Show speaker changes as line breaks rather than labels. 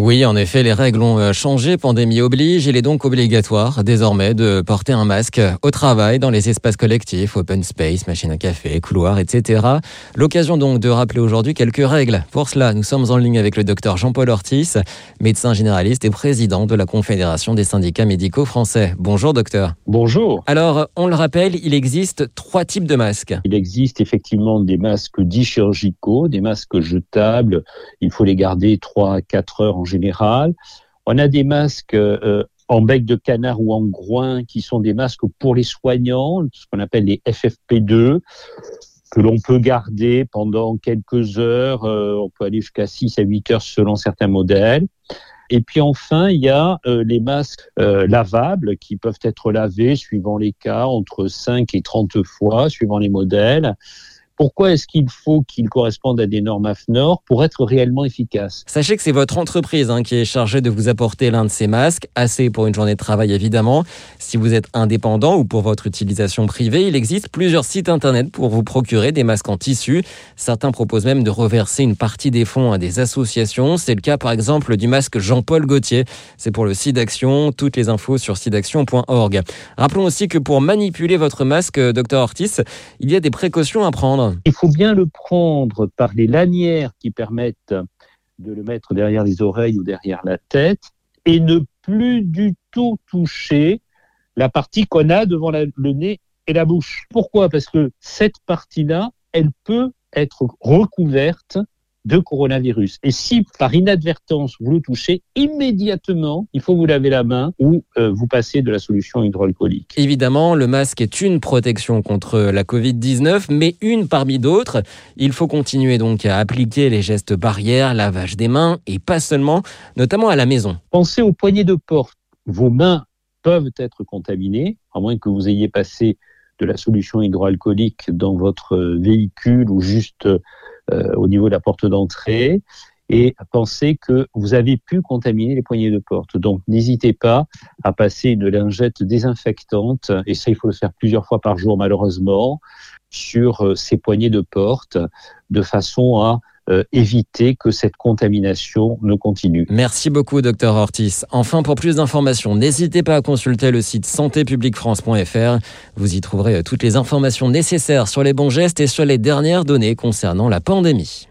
Oui, en effet, les règles ont euh, changé, pandémie oblige. Il est donc obligatoire désormais de porter un masque au travail, dans les espaces collectifs, open space, machine à café, couloir, etc. L'occasion donc de rappeler aujourd'hui quelques règles. Pour cela, nous sommes en ligne avec le docteur Jean-Paul Ortiz, médecin généraliste et président de la Confédération des syndicats médicaux français. Bonjour docteur.
Bonjour.
Alors, on le rappelle, il existe trois types de masques.
Il existe effectivement des masques dits chirurgicaux, des masques jetables. Il faut les garder 3 à 4 heures en général. On a des masques euh, en bec de canard ou en groin qui sont des masques pour les soignants, ce qu'on appelle les FFP2 que l'on peut garder pendant quelques heures, euh, on peut aller jusqu'à 6 à 8 heures selon certains modèles. Et puis enfin, il y a euh, les masques lavables qui peuvent être lavés suivant les cas entre 5 et 30 fois, suivant les modèles. Pourquoi est-ce qu'il faut qu'ils correspondent à des normes AFNOR pour être réellement efficaces
Sachez que c'est votre entreprise hein, qui est chargée de vous apporter l'un de ces masques, assez pour une journée de travail évidemment. Si vous êtes indépendant ou pour votre utilisation privée, il existe plusieurs sites internet pour vous procurer des masques en tissu. Certains proposent même de reverser une partie des fonds à des associations. C'est le cas par exemple du masque Jean-Paul Gauthier. C'est pour le site d'action. Toutes les infos sur sidaction.org. Rappelons aussi que pour manipuler votre masque, Dr Ortiz, il y a des précautions à prendre.
Il faut bien le prendre par les lanières qui permettent de le mettre derrière les oreilles ou derrière la tête et ne plus du tout toucher la partie qu'on a devant le nez et la bouche. Pourquoi? Parce que cette partie-là, elle peut être recouverte de coronavirus. Et si par inadvertance vous le touchez, immédiatement, il faut vous laver la main ou euh, vous passer de la solution hydroalcoolique.
Évidemment, le masque est une protection contre la Covid-19, mais une parmi d'autres. Il faut continuer donc à appliquer les gestes barrières, lavage des mains et pas seulement, notamment à la maison.
Pensez aux poignées de porte. Vos mains peuvent être contaminées, à moins que vous ayez passé de la solution hydroalcoolique dans votre véhicule ou juste euh, au niveau de la porte d'entrée et pensez que vous avez pu contaminer les poignées de porte. Donc n'hésitez pas à passer une lingette désinfectante, et ça il faut le faire plusieurs fois par jour malheureusement, sur euh, ces poignées de porte, de façon à euh, éviter que cette contamination ne continue.
Merci beaucoup, docteur Ortiz. Enfin, pour plus d'informations, n'hésitez pas à consulter le site santépubliquefrance.fr. Vous y trouverez toutes les informations nécessaires sur les bons gestes et sur les dernières données concernant la pandémie.